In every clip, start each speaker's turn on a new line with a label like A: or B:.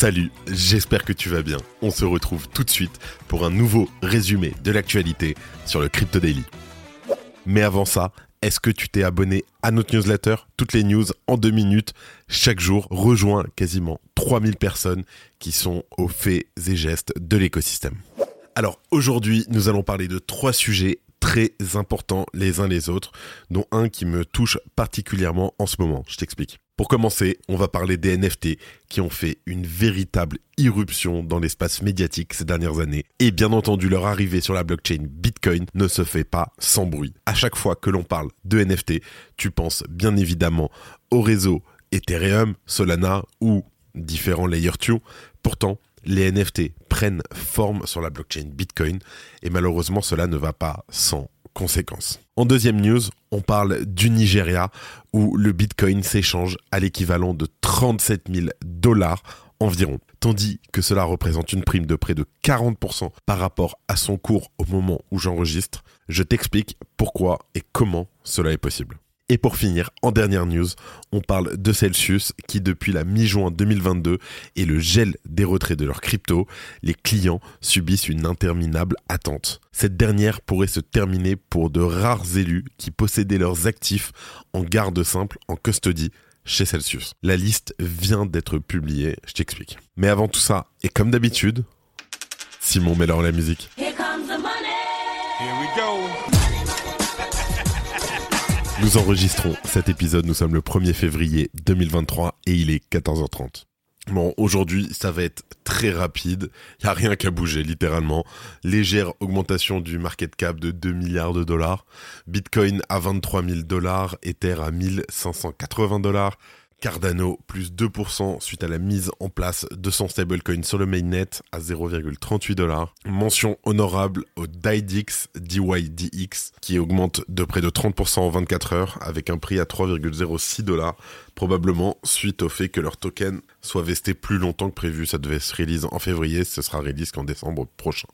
A: Salut, j'espère que tu vas bien. On se retrouve tout de suite pour un nouveau résumé de l'actualité sur le Crypto Daily. Mais avant ça, est-ce que tu t'es abonné à notre newsletter? Toutes les news en deux minutes, chaque jour, rejoint quasiment 3000 personnes qui sont aux faits et gestes de l'écosystème. Alors aujourd'hui, nous allons parler de trois sujets très importants les uns les autres, dont un qui me touche particulièrement en ce moment. Je t'explique. Pour commencer, on va parler des NFT qui ont fait une véritable irruption dans l'espace médiatique ces dernières années. Et bien entendu, leur arrivée sur la blockchain Bitcoin ne se fait pas sans bruit. À chaque fois que l'on parle de NFT, tu penses bien évidemment au réseau Ethereum, Solana ou différents Layer 2. Pourtant, les NFT prennent forme sur la blockchain Bitcoin et malheureusement cela ne va pas sans conséquences. En deuxième news, on parle du Nigeria où le Bitcoin s'échange à l'équivalent de 37 000 dollars environ, tandis que cela représente une prime de près de 40% par rapport à son cours au moment où j'enregistre. Je t'explique pourquoi et comment cela est possible. Et pour finir, en dernière news, on parle de Celsius qui depuis la mi-juin 2022 et le gel des retraits de leurs crypto, les clients subissent une interminable attente. Cette dernière pourrait se terminer pour de rares élus qui possédaient leurs actifs en garde simple, en custody chez Celsius. La liste vient d'être publiée, je t'explique. Mais avant tout ça, et comme d'habitude, Simon met la musique. Here comes the money. Here we go. Nous enregistrons cet épisode, nous sommes le 1er février 2023 et il est 14h30. Bon, aujourd'hui, ça va être très rapide. Il n'y a rien qu'à bouger, littéralement. Légère augmentation du market cap de 2 milliards de dollars. Bitcoin à 23 000 dollars. Ether à 1580 dollars. Cardano plus 2% suite à la mise en place de son stablecoin sur le mainnet à 0,38 dollars. Mention honorable au DIDX, DYDX, qui augmente de près de 30% en 24 heures avec un prix à 3,06 dollars, probablement suite au fait que leur token soit vesté plus longtemps que prévu. Ça devait se release en février, ce sera release qu'en décembre prochain.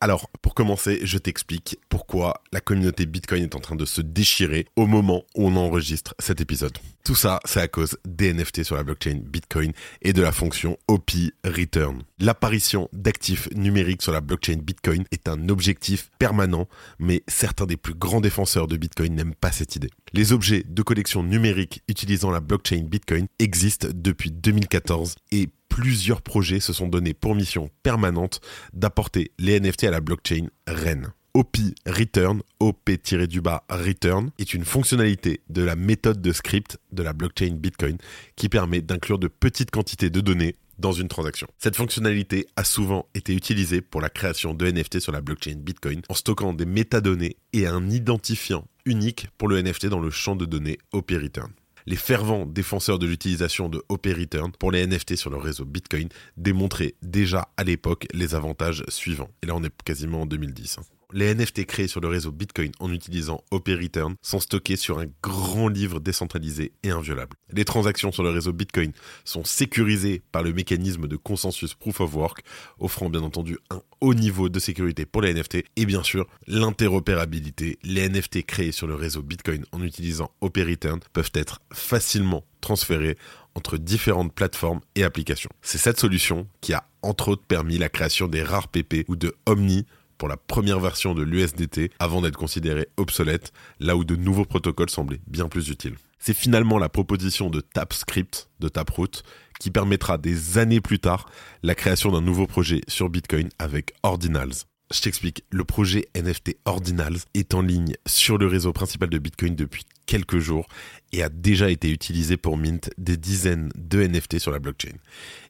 A: Alors, pour commencer, je t'explique pourquoi la communauté Bitcoin est en train de se déchirer au moment où on enregistre cet épisode. Tout ça, c'est à cause des NFT sur la blockchain Bitcoin et de la fonction OP Return. L'apparition d'actifs numériques sur la blockchain Bitcoin est un objectif permanent, mais certains des plus grands défenseurs de Bitcoin n'aiment pas cette idée. Les objets de collection numérique utilisant la blockchain Bitcoin existent depuis 2014 et plusieurs projets se sont donnés pour mission permanente d'apporter les NFT à la blockchain REN. OP Return, OP-du-bas Return, est une fonctionnalité de la méthode de script de la blockchain Bitcoin qui permet d'inclure de petites quantités de données dans une transaction. Cette fonctionnalité a souvent été utilisée pour la création de NFT sur la blockchain Bitcoin en stockant des métadonnées et un identifiant unique pour le NFT dans le champ de données OP Return les fervents défenseurs de l'utilisation de OP Return pour les NFT sur le réseau Bitcoin démontraient déjà à l'époque les avantages suivants. Et là, on est quasiment en 2010. Les NFT créés sur le réseau Bitcoin en utilisant OP Return sont stockés sur un grand livre décentralisé et inviolable. Les transactions sur le réseau Bitcoin sont sécurisées par le mécanisme de consensus Proof of Work, offrant bien entendu un haut niveau de sécurité pour les NFT et bien sûr l'interopérabilité. Les NFT créés sur le réseau Bitcoin en utilisant OP Return peuvent être facilement transférés entre différentes plateformes et applications. C'est cette solution qui a entre autres permis la création des rares PP ou de Omni pour la première version de l'USDT avant d'être considéré obsolète, là où de nouveaux protocoles semblaient bien plus utiles. C'est finalement la proposition de TapScript, de Taproot, qui permettra des années plus tard la création d'un nouveau projet sur Bitcoin avec Ordinals. Je t'explique, le projet NFT Ordinals est en ligne sur le réseau principal de Bitcoin depuis quelques jours et a déjà été utilisé pour mint des dizaines de NFT sur la blockchain.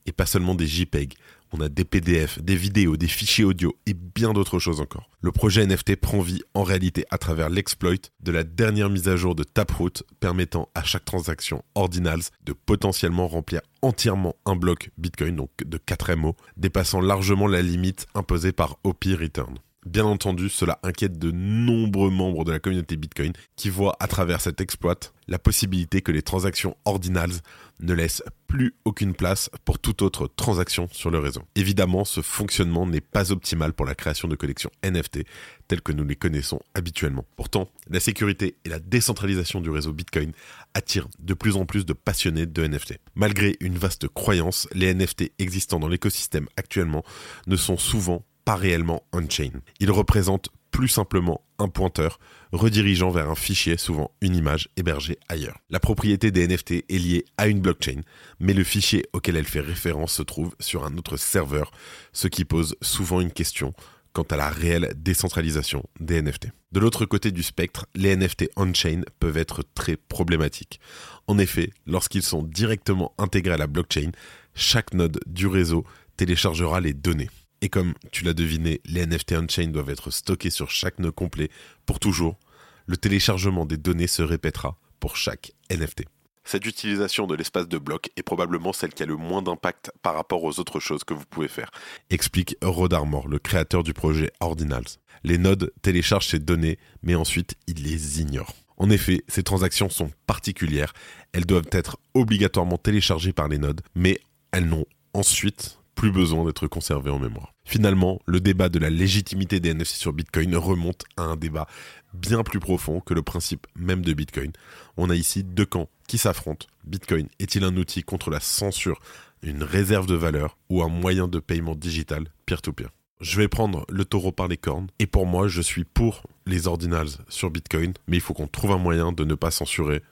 A: Et pas seulement des JPEG. On a des PDF, des vidéos, des fichiers audio et bien d'autres choses encore. Le projet NFT prend vie en réalité à travers l'exploit de la dernière mise à jour de Taproot permettant à chaque transaction Ordinals de potentiellement remplir entièrement un bloc Bitcoin, donc de 4 MO, dépassant largement la limite imposée par OP Return. Bien entendu, cela inquiète de nombreux membres de la communauté Bitcoin qui voient à travers cet exploit la possibilité que les transactions ordinals ne laissent plus aucune place pour toute autre transaction sur le réseau. Évidemment, ce fonctionnement n'est pas optimal pour la création de collections NFT telles que nous les connaissons habituellement. Pourtant, la sécurité et la décentralisation du réseau Bitcoin attirent de plus en plus de passionnés de NFT. Malgré une vaste croyance, les NFT existant dans l'écosystème actuellement ne sont souvent pas réellement on-chain. Il représente plus simplement un pointeur redirigeant vers un fichier, souvent une image hébergée ailleurs. La propriété des NFT est liée à une blockchain, mais le fichier auquel elle fait référence se trouve sur un autre serveur, ce qui pose souvent une question quant à la réelle décentralisation des NFT. De l'autre côté du spectre, les NFT on-chain peuvent être très problématiques. En effet, lorsqu'ils sont directement intégrés à la blockchain, chaque node du réseau téléchargera les données. Et comme tu l'as deviné, les NFT on-chain doivent être stockés sur chaque nœud complet pour toujours. Le téléchargement des données se répétera pour chaque NFT. Cette utilisation de l'espace de bloc est probablement celle qui a le moins d'impact par rapport aux autres choses que vous pouvez faire, explique Rod Armor, le créateur du projet Ordinals. Les nodes téléchargent ces données, mais ensuite ils les ignorent. En effet, ces transactions sont particulières, elles doivent être obligatoirement téléchargées par les nodes, mais elles n'ont ensuite plus besoin d'être conservé en mémoire. Finalement, le débat de la légitimité des NFC sur Bitcoin remonte à un débat bien plus profond que le principe même de Bitcoin. On a ici deux camps qui s'affrontent. Bitcoin est-il un outil contre la censure, une réserve de valeur ou un moyen de paiement digital peer-to-peer? Je vais prendre le taureau par les cornes et pour moi, je suis pour les ordinals sur Bitcoin, mais il faut qu'on trouve un moyen de ne pas censurer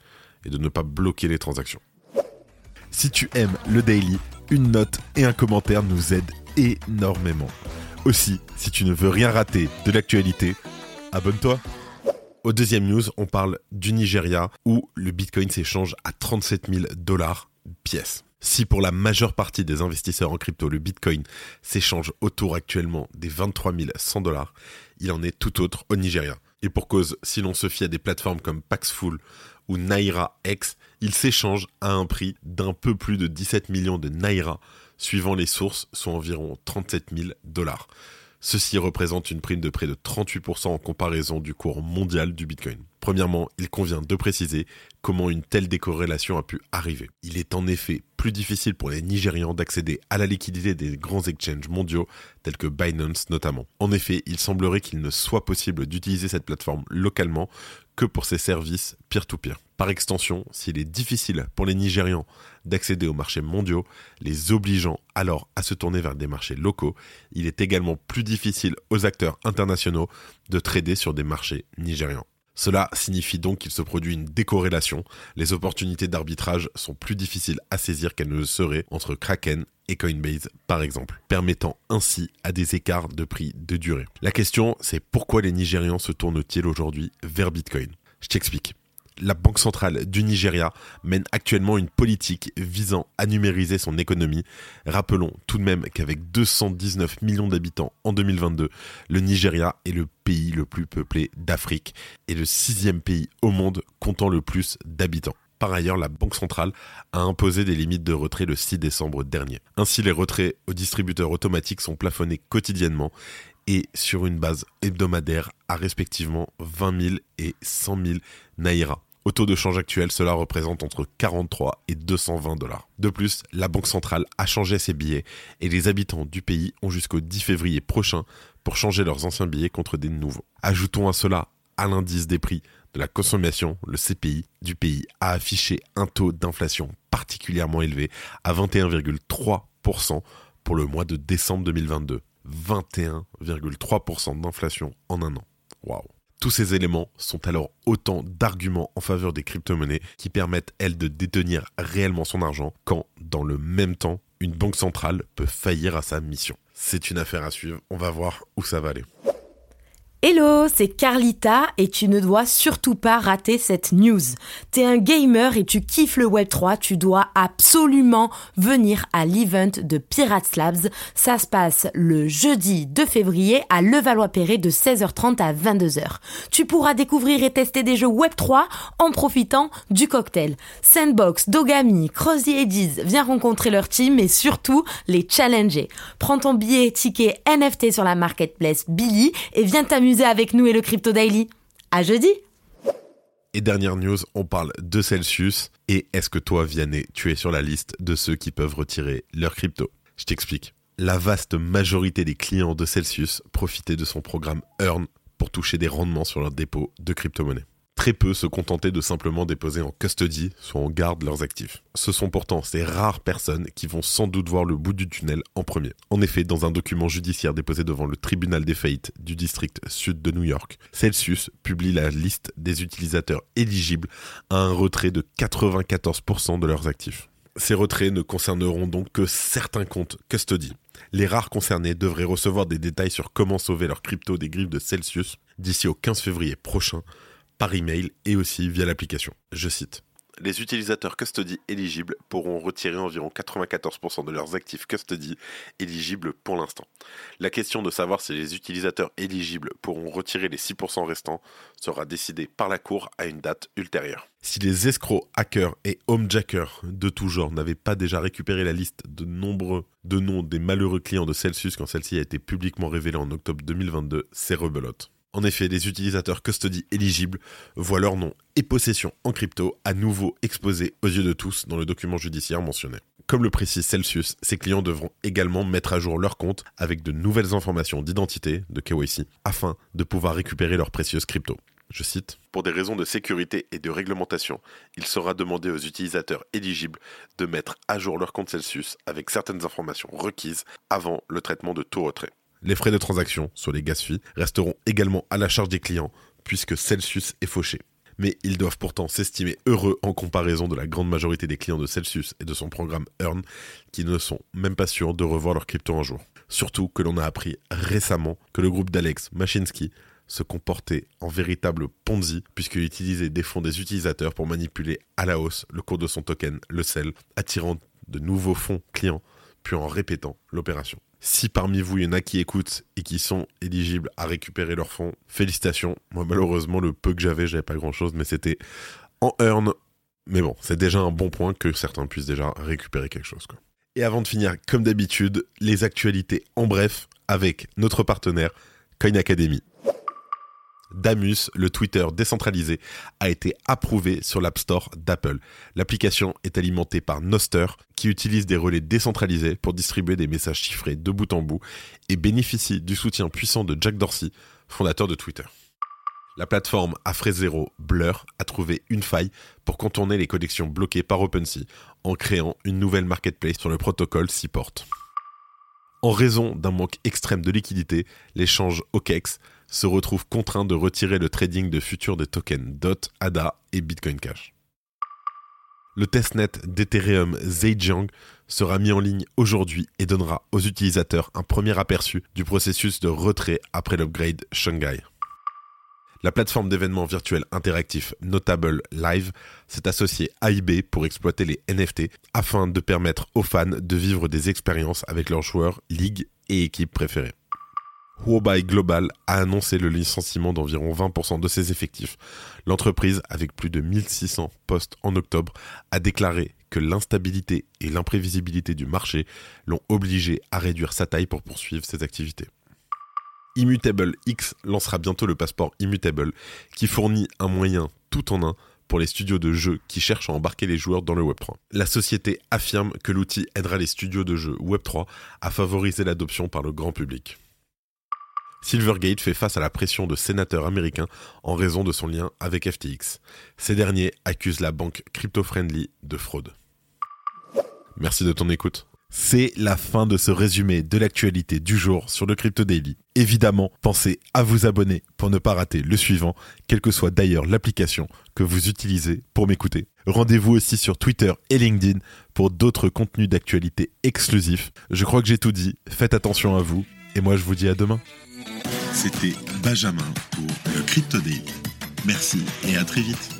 A: et de ne pas bloquer les transactions. Si tu aimes le daily, une note et un commentaire nous aident énormément. Aussi, si tu ne veux rien rater de l'actualité, abonne-toi. Au deuxième news, on parle du Nigeria où le Bitcoin s'échange à 37 000 dollars pièce. Si pour la majeure partie des investisseurs en crypto, le Bitcoin s'échange autour actuellement des 23 100 dollars, il en est tout autre au Nigeria. Et pour cause, si l'on se fie à des plateformes comme Paxful ou Naira X, il s'échange à un prix d'un peu plus de 17 millions de Naira, suivant les sources, soit environ 37 000 dollars. Ceci représente une prime de près de 38% en comparaison du cours mondial du Bitcoin. Premièrement, il convient de préciser comment une telle décorrélation a pu arriver. Il est en effet plus difficile pour les Nigérians d'accéder à la liquidité des grands exchanges mondiaux tels que Binance notamment. En effet, il semblerait qu'il ne soit possible d'utiliser cette plateforme localement que pour ses services peer-to-peer. Par extension, s'il est difficile pour les Nigérians d'accéder aux marchés mondiaux, les obligeant alors à se tourner vers des marchés locaux, il est également plus difficile aux acteurs internationaux de trader sur des marchés nigérians. Cela signifie donc qu'il se produit une décorrélation. Les opportunités d'arbitrage sont plus difficiles à saisir qu'elles ne le seraient entre Kraken et Coinbase par exemple, permettant ainsi à des écarts de prix de durée. La question c'est pourquoi les Nigérians se tournent-ils aujourd'hui vers Bitcoin? Je t'explique la Banque centrale du Nigeria mène actuellement une politique visant à numériser son économie. Rappelons tout de même qu'avec 219 millions d'habitants en 2022, le Nigeria est le pays le plus peuplé d'Afrique et le sixième pays au monde comptant le plus d'habitants. Par ailleurs, la Banque centrale a imposé des limites de retrait le 6 décembre dernier. Ainsi, les retraits aux distributeurs automatiques sont plafonnés quotidiennement et sur une base hebdomadaire à respectivement 20 000 et 100 000 naira. Au taux de change actuel, cela représente entre 43 et 220 dollars. De plus, la Banque centrale a changé ses billets et les habitants du pays ont jusqu'au 10 février prochain pour changer leurs anciens billets contre des nouveaux. Ajoutons à cela à l'indice des prix de la consommation, le CPI du pays a affiché un taux d'inflation particulièrement élevé à 21,3% pour le mois de décembre 2022. 21,3% d'inflation en un an. Waouh tous ces éléments sont alors autant d'arguments en faveur des crypto-monnaies qui permettent, elles, de détenir réellement son argent quand, dans le même temps, une banque centrale peut faillir à sa mission. C'est une affaire à suivre, on va voir où ça va aller.
B: Hello, c'est Carlita et tu ne dois surtout pas rater cette news. T'es un gamer et tu kiffes le Web3, tu dois absolument venir à l'event de Pirates Labs. Ça se passe le jeudi 2 février à Levallois-Perret de 16h30 à 22h. Tu pourras découvrir et tester des jeux Web3 en profitant du cocktail. Sandbox, Dogami, Crossy Eddies, viens rencontrer leur team et surtout les challenger. Prends ton billet ticket NFT sur la marketplace Billy et viens t'amuser avec nous et le Crypto Daily. À jeudi
A: Et dernière news, on parle de Celsius. Et est-ce que toi, Vianney, tu es sur la liste de ceux qui peuvent retirer leur crypto? Je t'explique. La vaste majorité des clients de Celsius profitaient de son programme Earn pour toucher des rendements sur leur dépôt de crypto-monnaies. Très peu se contentaient de simplement déposer en custody, soit en garde leurs actifs. Ce sont pourtant ces rares personnes qui vont sans doute voir le bout du tunnel en premier. En effet, dans un document judiciaire déposé devant le tribunal des faillites du district sud de New York, Celsius publie la liste des utilisateurs éligibles à un retrait de 94% de leurs actifs. Ces retraits ne concerneront donc que certains comptes custody. Les rares concernés devraient recevoir des détails sur comment sauver leur crypto des griffes de Celsius d'ici au 15 février prochain par email et aussi via l'application. Je cite. Les utilisateurs custody éligibles pourront retirer environ 94% de leurs actifs custody éligibles pour l'instant. La question de savoir si les utilisateurs éligibles pourront retirer les 6% restants sera décidée par la Cour à une date ultérieure. Si les escrocs, hackers et homejackers de tout genre n'avaient pas déjà récupéré la liste de nombreux de noms des malheureux clients de Celsius quand celle-ci a été publiquement révélée en octobre 2022, c'est rebelote. En effet, les utilisateurs custody éligibles voient leur nom et possession en crypto à nouveau exposés aux yeux de tous dans le document judiciaire mentionné. Comme le précise Celsius, ces clients devront également mettre à jour leur compte avec de nouvelles informations d'identité, de KYC, afin de pouvoir récupérer leurs précieuses cryptos. Je cite, Pour des raisons de sécurité et de réglementation, il sera demandé aux utilisateurs éligibles de mettre à jour leur compte Celsius avec certaines informations requises avant le traitement de tout retrait. Les frais de transaction sur les gas fees resteront également à la charge des clients puisque Celsius est fauché. Mais ils doivent pourtant s'estimer heureux en comparaison de la grande majorité des clients de Celsius et de son programme Earn qui ne sont même pas sûrs de revoir leur crypto un jour. Surtout que l'on a appris récemment que le groupe d'Alex Machinsky se comportait en véritable Ponzi puisqu'il utilisait des fonds des utilisateurs pour manipuler à la hausse le cours de son token, le sel, attirant de nouveaux fonds clients puis en répétant l'opération. Si parmi vous, il y en a qui écoutent et qui sont éligibles à récupérer leurs fonds, félicitations. Moi, malheureusement, le peu que j'avais, j'avais pas grand chose, mais c'était en earn. Mais bon, c'est déjà un bon point que certains puissent déjà récupérer quelque chose. Et avant de finir, comme d'habitude, les actualités en bref avec notre partenaire Coin Academy. Damus, le Twitter décentralisé, a été approuvé sur l'App Store d'Apple. L'application est alimentée par Noster, qui utilise des relais décentralisés pour distribuer des messages chiffrés de bout en bout et bénéficie du soutien puissant de Jack Dorsey, fondateur de Twitter. La plateforme à frais zéro Blur a trouvé une faille pour contourner les connexions bloquées par OpenSea en créant une nouvelle marketplace sur le protocole Seaport. En raison d'un manque extrême de liquidité, l'échange OKEx se retrouve contraint de retirer le trading de futurs des tokens DOT, ADA et Bitcoin Cash. Le testnet d'Ethereum Zhejiang sera mis en ligne aujourd'hui et donnera aux utilisateurs un premier aperçu du processus de retrait après l'upgrade Shanghai. La plateforme d'événements virtuels interactifs Notable Live s'est associée à eBay pour exploiter les NFT afin de permettre aux fans de vivre des expériences avec leurs joueurs, ligues et équipes préférées. Huobai Global a annoncé le licenciement d'environ 20% de ses effectifs. L'entreprise, avec plus de 1600 postes en octobre, a déclaré que l'instabilité et l'imprévisibilité du marché l'ont obligé à réduire sa taille pour poursuivre ses activités. Immutable X lancera bientôt le passeport Immutable, qui fournit un moyen tout en un pour les studios de jeux qui cherchent à embarquer les joueurs dans le Web3. La société affirme que l'outil aidera les studios de jeux Web3 à favoriser l'adoption par le grand public. Silvergate fait face à la pression de sénateurs américains en raison de son lien avec FTX. Ces derniers accusent la banque crypto-friendly de fraude. Merci de ton écoute. C'est la fin de ce résumé de l'actualité du jour sur le Crypto Daily. Évidemment, pensez à vous abonner pour ne pas rater le suivant, quelle que soit d'ailleurs l'application que vous utilisez pour m'écouter. Rendez-vous aussi sur Twitter et LinkedIn pour d'autres contenus d'actualité exclusifs. Je crois que j'ai tout dit, faites attention à vous, et moi je vous dis à demain. C'était Benjamin pour le Crypto Daily. Merci et à très vite.